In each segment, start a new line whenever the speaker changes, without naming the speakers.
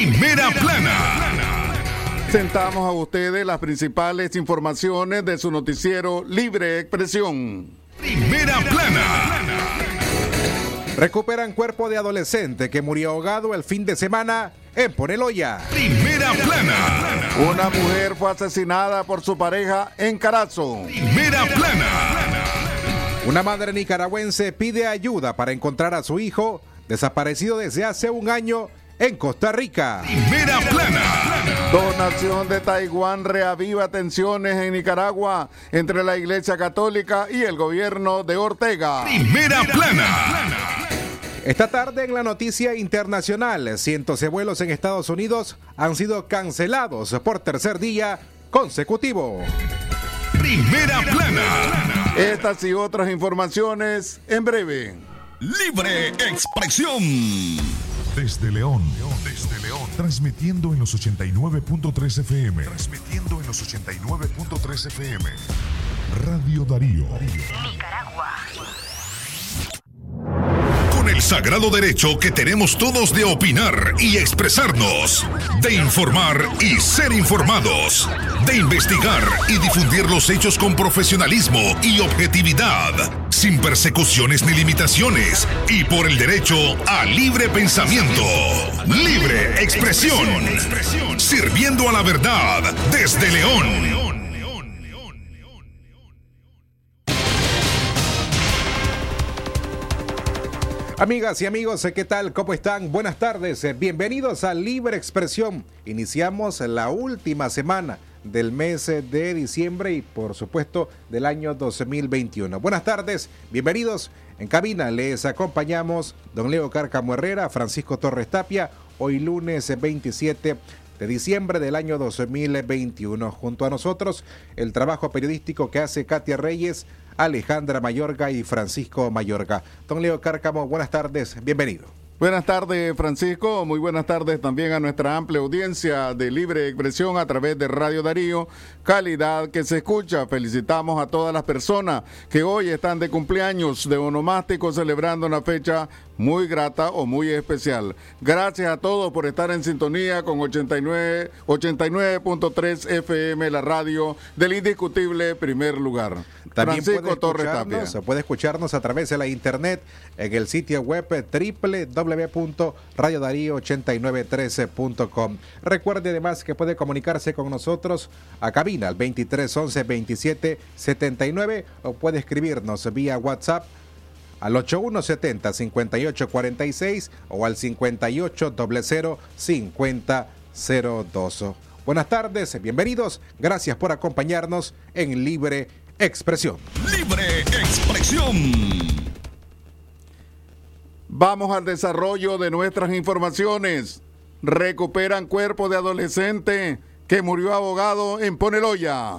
Primera plana.
Sentamos a ustedes las principales informaciones de su noticiero Libre Expresión.
Primera plana.
Recuperan cuerpo de adolescente que murió ahogado el fin de semana en Poneloya.
Primera plana.
Una mujer fue asesinada por su pareja en Carazo.
Primera plana.
Una madre nicaragüense pide ayuda para encontrar a su hijo desaparecido desde hace un año en Costa Rica.
Primera plana.
Donación de Taiwán reaviva tensiones en Nicaragua entre la Iglesia Católica y el gobierno de Ortega.
Primera plana.
Esta tarde en la noticia internacional, cientos de vuelos en Estados Unidos han sido cancelados por tercer día consecutivo.
Primera plana.
Estas y otras informaciones en breve.
Libre expresión.
Desde León, desde León, transmitiendo en los 89.3 FM. Transmitiendo en los 89.3 FM. Radio Darío.
Nicaragua.
Con el sagrado derecho que tenemos todos de opinar y expresarnos, de informar y ser informados, de investigar y difundir los hechos con profesionalismo y objetividad, sin persecuciones ni limitaciones, y por el derecho a libre pensamiento, libre expresión, sirviendo a la verdad desde León.
Amigas y amigos, ¿qué tal? ¿Cómo están? Buenas tardes. Bienvenidos a Libre Expresión. Iniciamos la última semana del mes de diciembre y por supuesto del año 2021. Buenas tardes, bienvenidos. En cabina les acompañamos don Leo Cárcamo Herrera, Francisco Torres Tapia, hoy lunes 27 de diciembre del año 2021. Junto a nosotros, el trabajo periodístico que hace Katia Reyes, Alejandra Mayorga y Francisco Mayorga. Don Leo Cárcamo, buenas tardes, bienvenido.
Buenas tardes, Francisco. Muy buenas tardes también a nuestra amplia audiencia de libre expresión a través de Radio Darío. Calidad que se escucha. Felicitamos a todas las personas que hoy están de cumpleaños de onomástico celebrando una fecha muy grata o muy especial. Gracias a todos por estar en sintonía con 89 89.3 FM, la radio del indiscutible primer lugar.
También
Francisco
puede
Torres Tapia.
puede escucharnos a través de la internet en el sitio web www.radiodarío8913.com. Recuerde además que puede comunicarse con nosotros a cabina al 2311 27 79 o puede escribirnos vía WhatsApp al 8170 5846 o al 5800 5002. Buenas tardes, bienvenidos. Gracias por acompañarnos en Libre Expresión.
Libre expresión.
Vamos al desarrollo de nuestras informaciones. Recuperan cuerpo de adolescente que murió ahogado en Poneloya.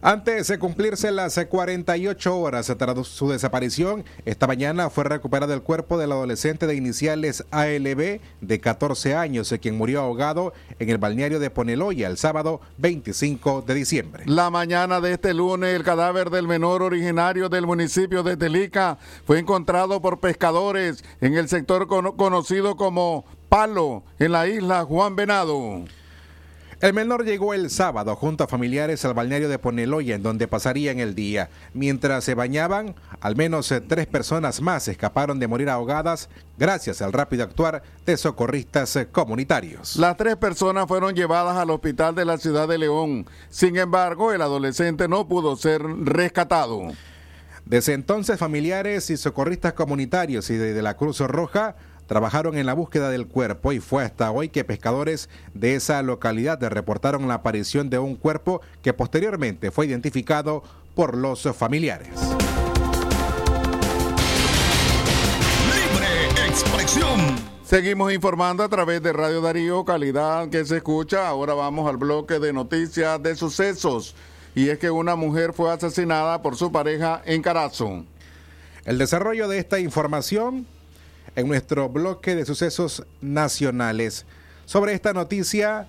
Antes de cumplirse las 48 horas tras su desaparición, esta mañana fue recuperado el cuerpo del adolescente de iniciales ALB de 14 años, quien murió ahogado en el balneario de Poneloya el sábado 25 de diciembre.
La mañana de este lunes, el cadáver del menor originario del municipio de Telica fue encontrado por pescadores en el sector cono- conocido como Palo, en la isla Juan Venado.
El menor llegó el sábado junto a familiares al balneario de Poneloya, en donde pasarían el día. Mientras se bañaban, al menos eh, tres personas más escaparon de morir ahogadas gracias al rápido actuar de socorristas eh, comunitarios.
Las tres personas fueron llevadas al hospital de la ciudad de León. Sin embargo, el adolescente no pudo ser rescatado.
Desde entonces, familiares y socorristas comunitarios y de, de la Cruz Roja trabajaron en la búsqueda del cuerpo y fue hasta hoy que pescadores de esa localidad reportaron la aparición de un cuerpo que posteriormente fue identificado por los familiares.
Libre expresión.
Seguimos informando a través de Radio Darío, calidad que se escucha. Ahora vamos al bloque de noticias de sucesos. Y es que una mujer fue asesinada por su pareja en Carazo.
El desarrollo de esta información en nuestro bloque de sucesos nacionales. Sobre esta noticia,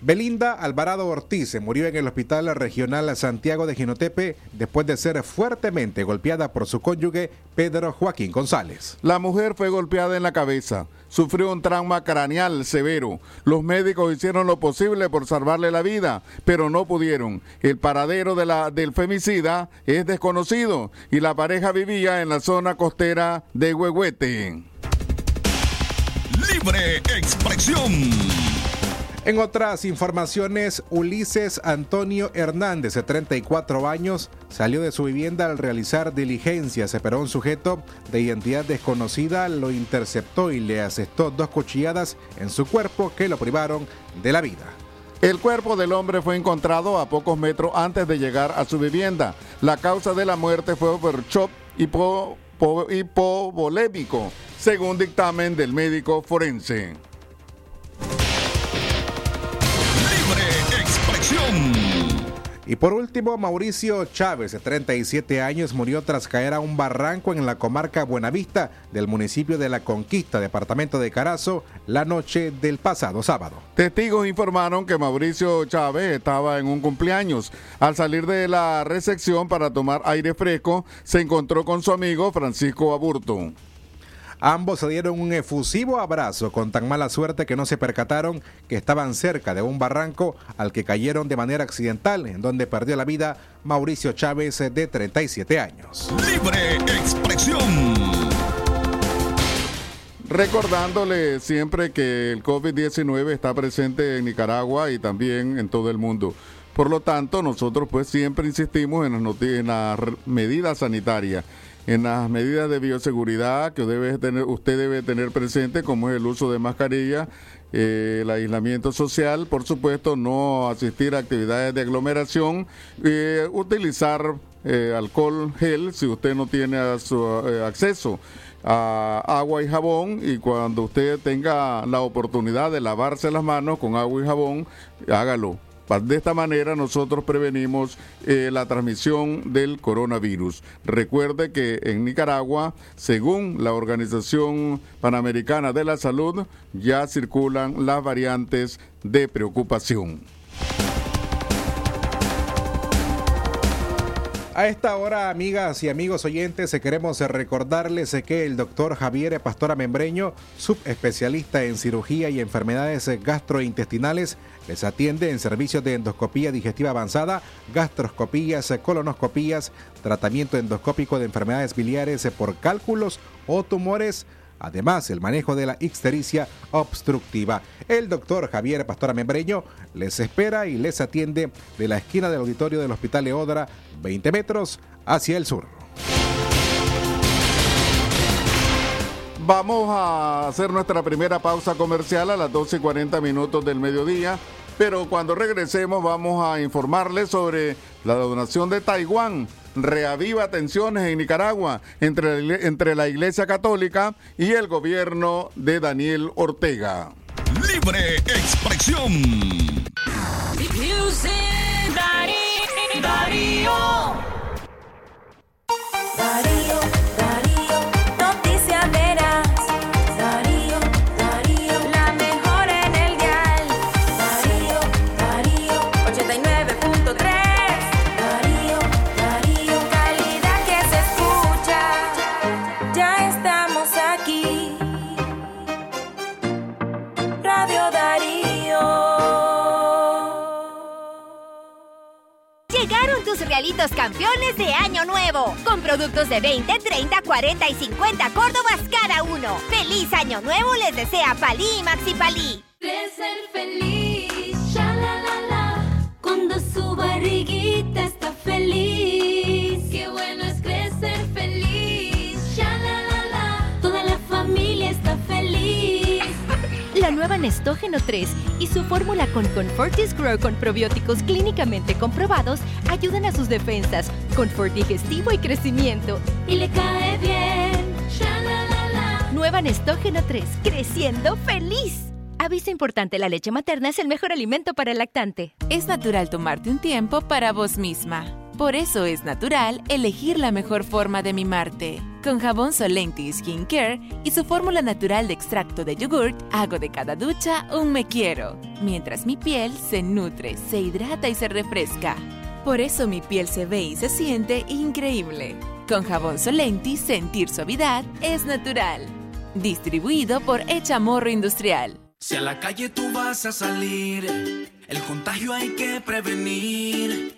Belinda Alvarado Ortiz se murió en el Hospital Regional Santiago de Ginotepe después de ser fuertemente golpeada por su cónyuge Pedro Joaquín González.
La mujer fue golpeada en la cabeza, sufrió un trauma craneal severo. Los médicos hicieron lo posible por salvarle la vida, pero no pudieron. El paradero de la, del femicida es desconocido y la pareja vivía en la zona costera de Huehuete.
Libre expresión.
En otras informaciones, Ulises Antonio Hernández, de 34 años, salió de su vivienda al realizar diligencias, pero un sujeto de identidad desconocida lo interceptó y le asestó dos cuchilladas en su cuerpo que lo privaron de la vida.
El cuerpo del hombre fue encontrado a pocos metros antes de llegar a su vivienda. La causa de la muerte fue por shock hipovolémico, según dictamen del médico forense.
Y por último, Mauricio Chávez, de 37 años, murió tras caer a un barranco en la comarca Buenavista del municipio de La Conquista, departamento de Carazo, la noche del pasado sábado.
Testigos informaron que Mauricio Chávez estaba en un cumpleaños. Al salir de la recepción para tomar aire fresco, se encontró con su amigo Francisco Aburto.
Ambos se dieron un efusivo abrazo con tan mala suerte que no se percataron que estaban cerca de un barranco al que cayeron de manera accidental, en donde perdió la vida Mauricio Chávez de 37 años.
Libre expresión.
Recordándole siempre que el COVID-19 está presente en Nicaragua y también en todo el mundo. Por lo tanto, nosotros pues siempre insistimos en las, en las medidas sanitarias en las medidas de bioseguridad que debe tener, usted debe tener presente, como es el uso de mascarilla, eh, el aislamiento social, por supuesto, no asistir a actividades de aglomeración, eh, utilizar eh, alcohol gel si usted no tiene su, acceso a agua y jabón y cuando usted tenga la oportunidad de lavarse las manos con agua y jabón, hágalo de esta manera nosotros prevenimos eh, la transmisión del coronavirus. Recuerde que en Nicaragua, según la Organización Panamericana de la Salud, ya circulan las variantes de preocupación.
A esta hora, amigas y amigos oyentes, queremos recordarles que el doctor Javier Pastora Membreño, subespecialista en cirugía y enfermedades gastrointestinales, les atiende en servicios de endoscopía digestiva avanzada, gastroscopías, colonoscopías, tratamiento endoscópico de enfermedades biliares por cálculos o tumores Además, el manejo de la ixtericia obstructiva. El doctor Javier Pastora Membreño les espera y les atiende de la esquina del auditorio del Hospital Leodra, 20 metros hacia el sur.
Vamos a hacer nuestra primera pausa comercial a las 12 y 40 minutos del mediodía, pero cuando regresemos vamos a informarles sobre la donación de Taiwán reaviva tensiones en Nicaragua entre, entre la Iglesia Católica y el gobierno de Daniel Ortega.
Libre expresión.
Regalitos campeones de Año Nuevo. Con productos de 20, 30, 40 y 50 Córdobas cada uno. ¡Feliz Año Nuevo! Les desea Palí y Maxi Palí.
De ser feliz, ya la la la, cuando su barriguita La
nueva Nestógeno 3 y su fórmula con Confortis Grow con probióticos clínicamente comprobados ayudan a sus defensas, confort digestivo y crecimiento.
Y le cae bien.
Nueva Nestógeno 3, creciendo feliz. Aviso importante, la leche materna es el mejor alimento para el lactante.
Es natural tomarte un tiempo para vos misma. Por eso es natural elegir la mejor forma de mimarte Con jabón Solenti Skin Care y su fórmula natural de extracto de yogurt, hago de cada ducha un me quiero, mientras mi piel se nutre, se hidrata y se refresca. Por eso mi piel se ve y se siente increíble. Con jabón Solenti, sentir suavidad es natural. Distribuido por Echamorro Industrial.
Si a la calle tú vas a salir, el contagio hay que prevenir.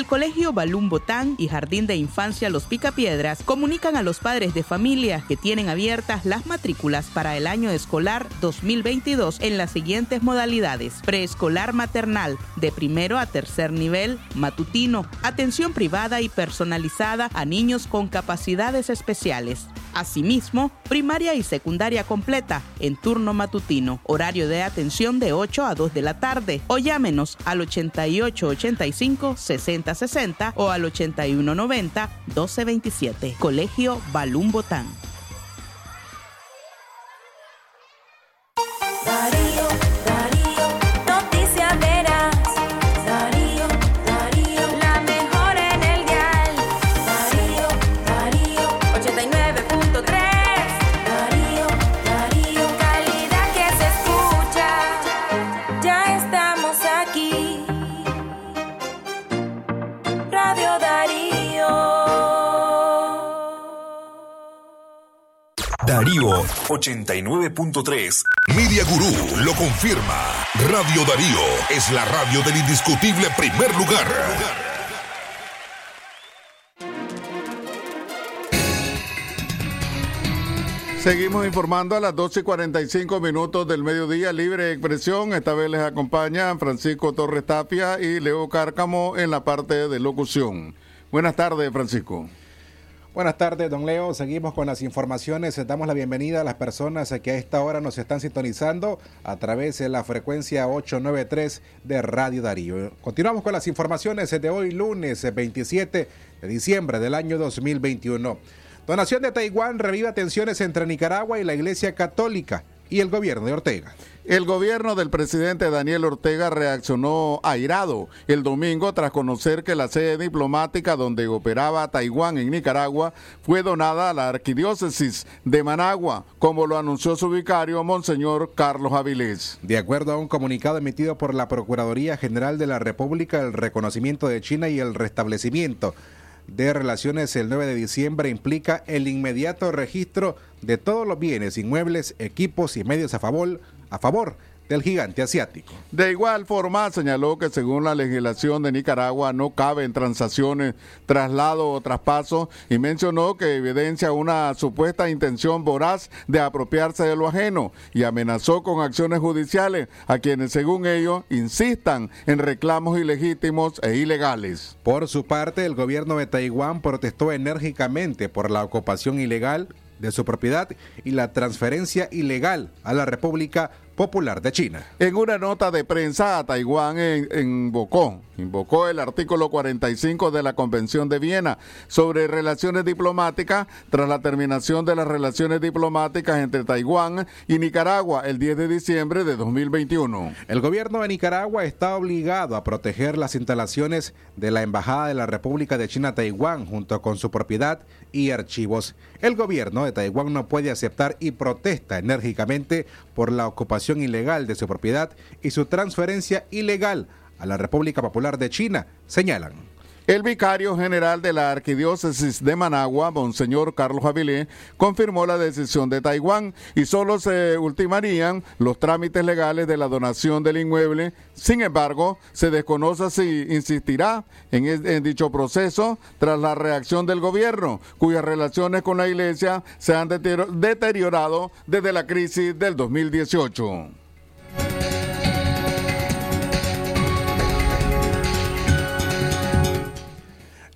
El Colegio Balún Botán y Jardín de Infancia Los Picapiedras comunican a los padres de familia que tienen abiertas las matrículas para el año escolar 2022 en las siguientes modalidades. Preescolar maternal, de primero a tercer nivel, matutino, atención privada y personalizada a niños con capacidades especiales. Asimismo, primaria y secundaria completa en turno matutino, horario de atención de 8 a 2 de la tarde o llámenos al 8885 6060 o al 8190 1227. Colegio Balún Botán.
Darío 89.3. Media Gurú lo confirma. Radio Darío es la radio del indiscutible primer lugar.
Seguimos informando a las 12 y 45 minutos del mediodía, libre expresión. Esta vez les acompañan Francisco Torres Tapia y Leo Cárcamo en la parte de locución. Buenas tardes, Francisco.
Buenas tardes, don Leo. Seguimos con las informaciones. Damos la bienvenida a las personas que a esta hora nos están sintonizando a través de la frecuencia 893 de Radio Darío. Continuamos con las informaciones de hoy, lunes 27 de diciembre del año 2021. Donación de Taiwán reviva tensiones entre Nicaragua y la Iglesia Católica y el gobierno de Ortega.
El gobierno del presidente Daniel Ortega reaccionó airado el domingo tras conocer que la sede diplomática donde operaba Taiwán en Nicaragua fue donada a la arquidiócesis de Managua, como lo anunció su vicario, Monseñor Carlos Avilés.
De acuerdo a un comunicado emitido por la Procuraduría General de la República, el reconocimiento de China y el restablecimiento de relaciones el 9 de diciembre implica el inmediato registro de todos los bienes, inmuebles, equipos y medios a favor, a favor del gigante asiático.
De igual forma, señaló que según la legislación de Nicaragua no caben transacciones, traslado o traspaso y mencionó que evidencia una supuesta intención voraz de apropiarse de lo ajeno y amenazó con acciones judiciales a quienes, según ellos, insistan en reclamos ilegítimos e ilegales.
Por su parte, el gobierno de Taiwán protestó enérgicamente por la ocupación ilegal de su propiedad y la transferencia ilegal a la República Popular de China.
En una nota de prensa, Taiwán en- invocó, invocó el artículo 45 de la Convención de Viena sobre relaciones diplomáticas tras la terminación de las relaciones diplomáticas entre Taiwán y Nicaragua el 10 de diciembre de 2021.
El gobierno de Nicaragua está obligado a proteger las instalaciones de la Embajada de la República de China Taiwán junto con su propiedad y archivos. El gobierno de Taiwán no puede aceptar y protesta enérgicamente por la ocupación ilegal de su propiedad y su transferencia ilegal a la República Popular de China, señalan.
El vicario general de la Arquidiócesis de Managua, Monseñor Carlos Avilé, confirmó la decisión de Taiwán y solo se ultimarían los trámites legales de la donación del inmueble. Sin embargo, se desconoce si insistirá en, en dicho proceso tras la reacción del gobierno, cuyas relaciones con la iglesia se han deteriorado desde la crisis del 2018.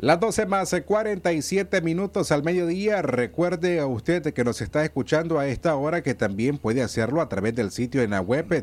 Las 12 más eh, 47 minutos al mediodía. Recuerde a usted que nos está escuchando a esta hora que también puede hacerlo a través del sitio en la web eh,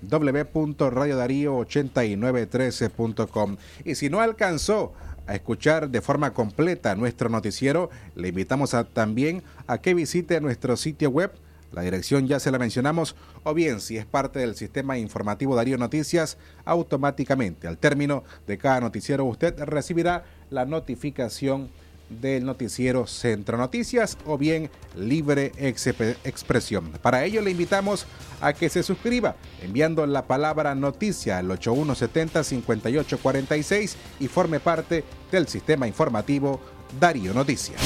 www.radiodarío8913.com. Y si no alcanzó a escuchar de forma completa nuestro noticiero, le invitamos también a que visite nuestro sitio web la dirección ya se la mencionamos, o bien si es parte del sistema informativo Darío Noticias, automáticamente al término de cada noticiero usted recibirá la notificación del noticiero Centro Noticias o bien Libre Expresión. Para ello le invitamos a que se suscriba enviando la palabra noticia al 8170-5846 y forme parte del sistema informativo Darío Noticias.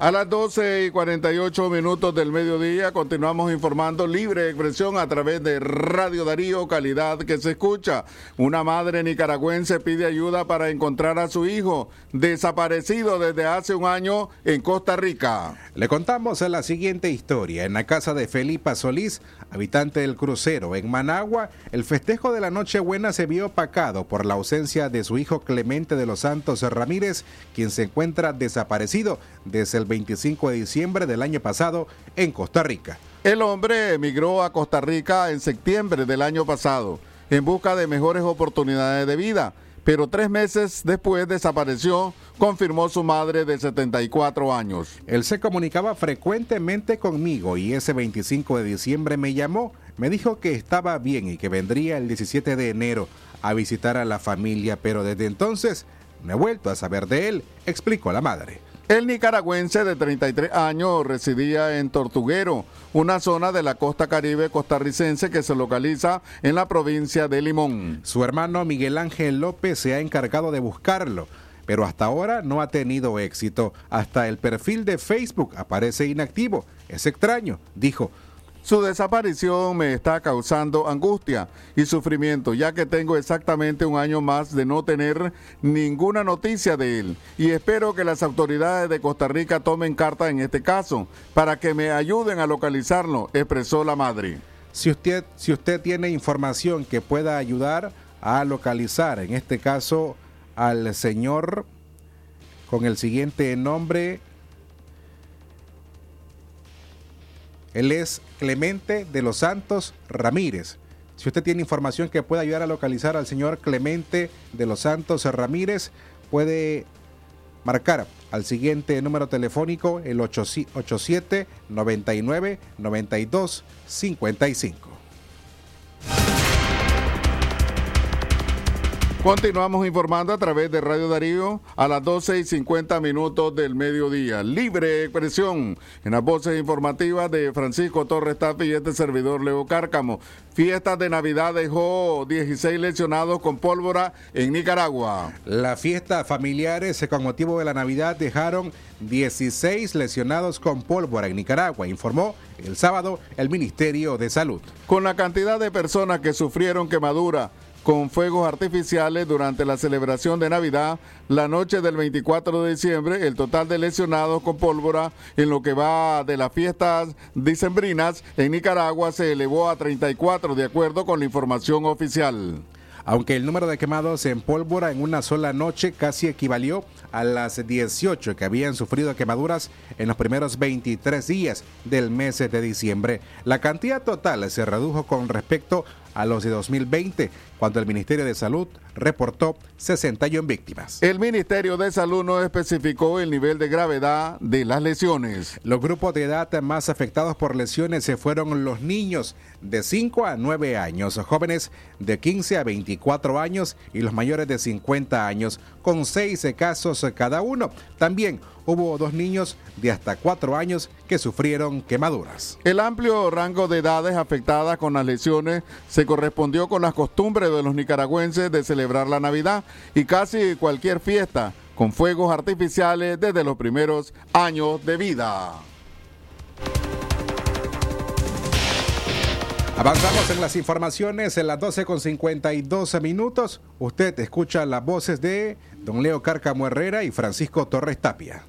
A las 12 y 48 minutos del mediodía continuamos informando libre expresión a través de Radio Darío, calidad que se escucha. Una madre nicaragüense pide ayuda para encontrar a su hijo desaparecido desde hace un año en Costa Rica.
Le contamos la siguiente historia. En la casa de Felipa Solís, habitante del crucero en Managua, el festejo de la Nochebuena se vio opacado por la ausencia de su hijo Clemente de los Santos Ramírez, quien se encuentra desaparecido desde el 25 de diciembre del año pasado en Costa Rica.
El hombre emigró a Costa Rica en septiembre del año pasado en busca de mejores oportunidades de vida, pero tres meses después desapareció, confirmó su madre de 74 años.
Él se comunicaba frecuentemente conmigo y ese 25 de diciembre me llamó, me dijo que estaba bien y que vendría el 17 de enero a visitar a la familia, pero desde entonces no he vuelto a saber de él, explicó la madre.
El nicaragüense de 33 años residía en Tortuguero, una zona de la costa caribe costarricense que se localiza en la provincia de Limón.
Su hermano Miguel Ángel López se ha encargado de buscarlo, pero hasta ahora no ha tenido éxito. Hasta el perfil de Facebook aparece inactivo. Es extraño, dijo.
Su desaparición me está causando angustia y sufrimiento, ya que tengo exactamente un año más de no tener ninguna noticia de él. Y espero que las autoridades de Costa Rica tomen carta en este caso para que me ayuden a localizarlo, expresó la madre.
Si usted, si usted tiene información que pueda ayudar a localizar, en este caso, al señor con el siguiente nombre, él es Clemente de los Santos Ramírez. Si usted tiene información que pueda ayudar a localizar al señor Clemente de los Santos Ramírez, puede marcar al siguiente número telefónico, el 87 99 92 55.
Continuamos informando a través de Radio Darío a las 12 y 50 minutos del mediodía. Libre expresión en las voces informativas de Francisco Torres Tafi y este servidor Leo Cárcamo. Fiestas de Navidad dejó 16 lesionados con pólvora en Nicaragua.
La fiesta familiares con motivo de la Navidad dejaron 16 lesionados con pólvora en Nicaragua, informó el sábado el Ministerio de Salud.
Con la cantidad de personas que sufrieron quemadura con fuegos artificiales durante la celebración de Navidad, la noche del 24 de diciembre, el total de lesionados con pólvora en lo que va de las fiestas dicembrinas en Nicaragua se elevó a 34 de acuerdo con la información oficial.
Aunque el número de quemados en pólvora en una sola noche casi equivalió a las 18 que habían sufrido quemaduras en los primeros 23 días del mes de diciembre, la cantidad total se redujo con respecto a los de 2020, cuando el Ministerio de Salud reportó 61 víctimas.
El Ministerio de Salud no especificó el nivel de gravedad de las lesiones.
Los grupos de edad más afectados por lesiones se fueron los niños de 5 a 9 años, jóvenes de 15 a 24 años y los mayores de 50 años, con 6 casos cada uno. También hubo dos niños de hasta 4 años que sufrieron quemaduras.
El amplio rango de edades afectadas con las lesiones se correspondió con las costumbres de los nicaragüenses de celebrar la Navidad y casi cualquier fiesta con fuegos artificiales desde los primeros años de vida.
Avanzamos en las informaciones en las 12 con 52 minutos. Usted escucha las voces de don Leo Cárcamo Herrera y Francisco Torres Tapia.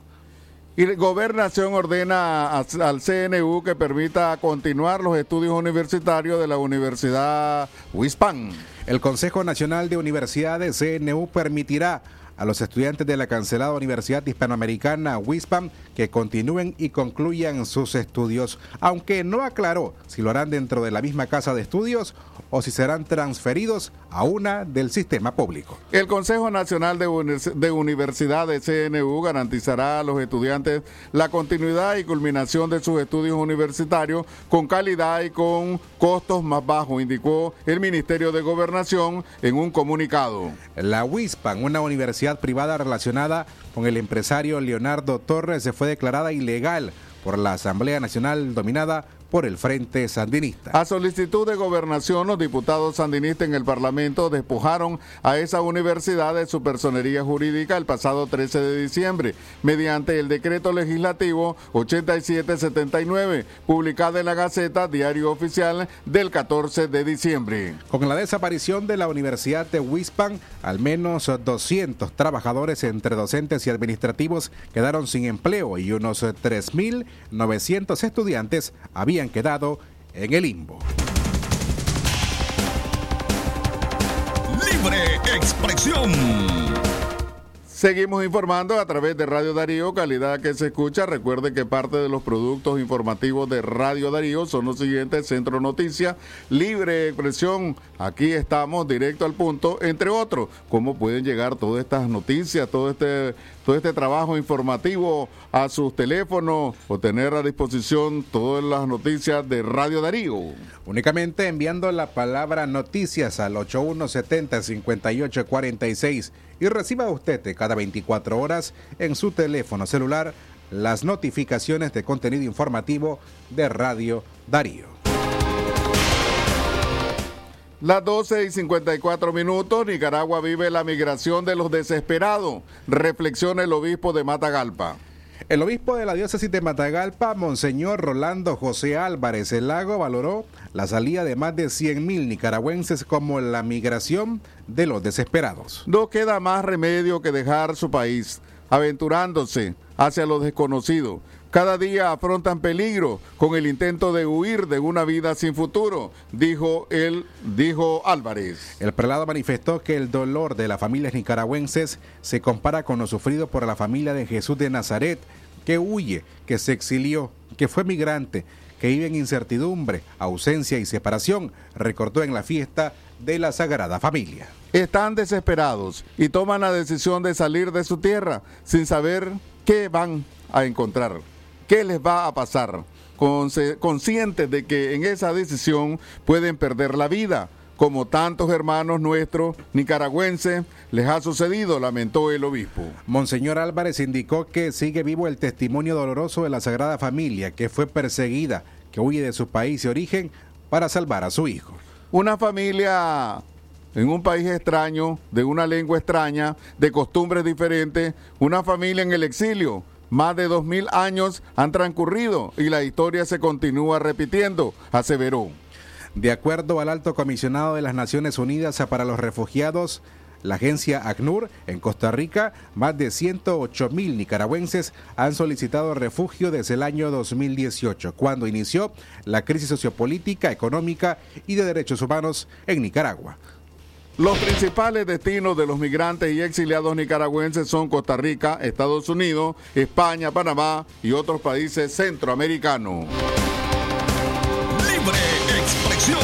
Y la Gobernación ordena al CNU que permita continuar los estudios universitarios de la Universidad Wispan.
El Consejo Nacional de Universidades CNU permitirá a los estudiantes de la cancelada Universidad Hispanoamericana WISPAM que continúen y concluyan sus estudios, aunque no aclaró si lo harán dentro de la misma casa de estudios o si serán transferidos a una del sistema público.
El Consejo Nacional de, Univers- de Universidades CNU garantizará a los estudiantes la continuidad y culminación de sus estudios universitarios con calidad y con costos más bajos, indicó el Ministerio de Gobernación en un comunicado.
La WISPAN, una universidad privada relacionada con el empresario Leonardo Torres, se fue declarada ilegal por la Asamblea Nacional dominada por el Frente Sandinista.
A solicitud de gobernación, los diputados sandinistas en el Parlamento despojaron a esa universidad de su personería jurídica el pasado 13 de diciembre, mediante el decreto legislativo 8779, publicado en la Gaceta Diario Oficial del 14 de diciembre.
Con la desaparición de la Universidad de Wispan, al menos 200 trabajadores entre docentes y administrativos quedaron sin empleo y unos 3.900 estudiantes habían quedado en el limbo.
Libre expresión.
Seguimos informando a través de Radio Darío, calidad que se escucha. Recuerde que parte de los productos informativos de Radio Darío son los siguientes: Centro Noticias, Libre Expresión. Aquí estamos directo al punto, entre otros. ¿Cómo pueden llegar todas estas noticias, todo este, todo este trabajo informativo a sus teléfonos o tener a disposición todas las noticias de Radio Darío?
Únicamente enviando la palabra noticias al 8170-5846 y reciba usted cada 24 horas en su teléfono celular las notificaciones de contenido informativo de Radio Darío.
Las 12 y 54 minutos, Nicaragua vive la migración de los desesperados. Reflexiona el obispo de Matagalpa.
El obispo de la diócesis de Matagalpa, Monseñor Rolando José Álvarez El Lago, valoró la salida de más de 100.000 nicaragüenses como la migración de los desesperados.
No queda más remedio que dejar su país, aventurándose hacia lo desconocido. Cada día afrontan peligro con el intento de huir de una vida sin futuro, dijo él, dijo Álvarez.
El prelado manifestó que el dolor de las familias nicaragüenses se compara con lo sufrido por la familia de Jesús de Nazaret, que huye, que se exilió, que fue migrante, que vive en incertidumbre, ausencia y separación, recordó en la fiesta de la Sagrada Familia.
Están desesperados y toman la decisión de salir de su tierra sin saber qué van a encontrar, qué les va a pasar, conscientes de que en esa decisión pueden perder la vida, como tantos hermanos nuestros nicaragüenses les ha sucedido, lamentó el obispo.
Monseñor Álvarez indicó que sigue vivo el testimonio doloroso de la Sagrada Familia, que fue perseguida, que huye de su país de origen para salvar a su hijo.
Una familia en un país extraño, de una lengua extraña, de costumbres diferentes, una familia en el exilio. Más de dos mil años han transcurrido y la historia se continúa repitiendo, aseveró.
De acuerdo al alto comisionado de las Naciones Unidas para los Refugiados, la agencia ACNUR en Costa Rica, más de 108 mil nicaragüenses han solicitado refugio desde el año 2018, cuando inició la crisis sociopolítica, económica y de derechos humanos en Nicaragua.
Los principales destinos de los migrantes y exiliados nicaragüenses son Costa Rica, Estados Unidos, España, Panamá y otros países centroamericanos.
Libre expresión.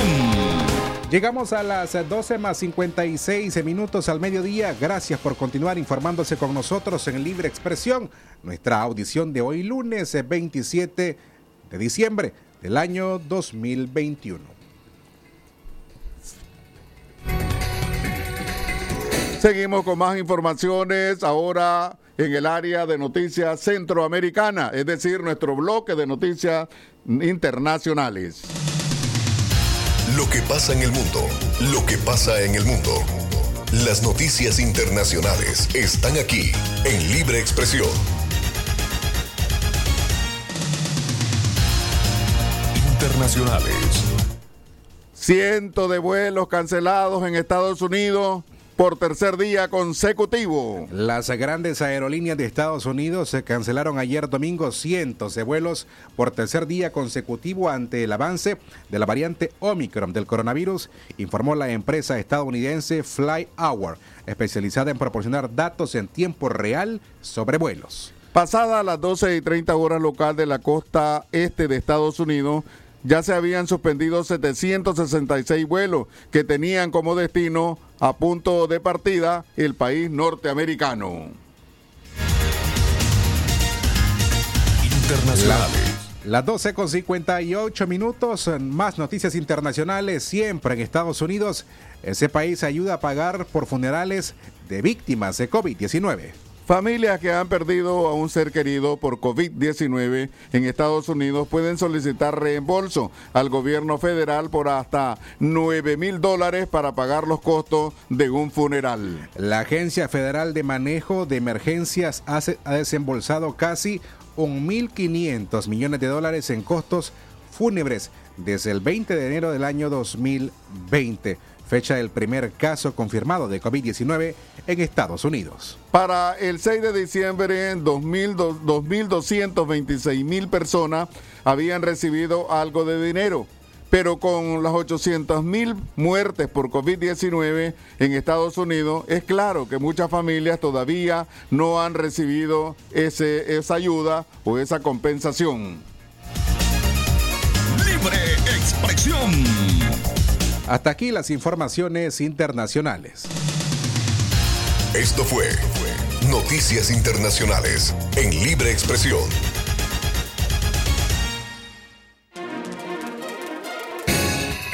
Llegamos a las 12 más 56 minutos al mediodía. Gracias por continuar informándose con nosotros en Libre Expresión. Nuestra audición de hoy lunes 27 de diciembre del año 2021.
Seguimos con más informaciones ahora en el área de noticias centroamericana, es decir, nuestro bloque de noticias internacionales.
Lo que pasa en el mundo, lo que pasa en el mundo. Las noticias internacionales están aquí en Libre Expresión. Internacionales.
Cientos de vuelos cancelados en Estados Unidos por tercer día consecutivo.
Las grandes aerolíneas de Estados Unidos se cancelaron ayer domingo cientos de vuelos por tercer día consecutivo ante el avance de la variante Omicron del coronavirus, informó la empresa estadounidense FlyHour, especializada en proporcionar datos en tiempo real sobre vuelos.
Pasadas las 12 y 30 horas local de la costa este de Estados Unidos, ya se habían suspendido 766 vuelos que tenían como destino a punto de partida el país norteamericano.
Las 12 con 58 minutos, más noticias internacionales, siempre en Estados Unidos. Ese país ayuda a pagar por funerales de víctimas de COVID-19.
Familias que han perdido a un ser querido por COVID-19 en Estados Unidos pueden solicitar reembolso al gobierno federal por hasta 9 mil dólares para pagar los costos de un funeral.
La Agencia Federal de Manejo de Emergencias ha desembolsado casi 1.500 millones de dólares en costos fúnebres desde el 20 de enero del año 2020, fecha del primer caso confirmado de COVID-19 en Estados Unidos.
Para el 6 de diciembre, 2000 do- 2.226 mil personas habían recibido algo de dinero. Pero con las 800 mil muertes por COVID-19 en Estados Unidos, es claro que muchas familias todavía no han recibido ese, esa ayuda o esa compensación.
Libre expresión.
Hasta aquí las informaciones internacionales.
Esto fue Noticias Internacionales en Libre Expresión.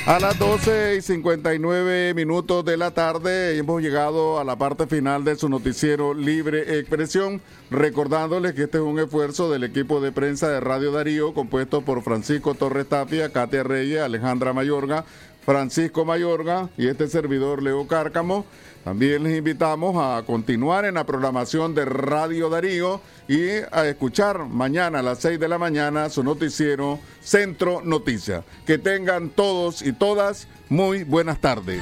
A las 12 y 59 minutos de la tarde hemos llegado a la parte final de su noticiero Libre Expresión, recordándoles que este es un esfuerzo del equipo de prensa de Radio Darío, compuesto por Francisco Torres Tapia, Katia Reyes, Alejandra Mayorga, Francisco Mayorga y este servidor Leo Cárcamo. También les invitamos a continuar en la programación de Radio Darío y a escuchar mañana a las 6 de la mañana su noticiero Centro Noticias. Que tengan todos y todas muy buenas tardes.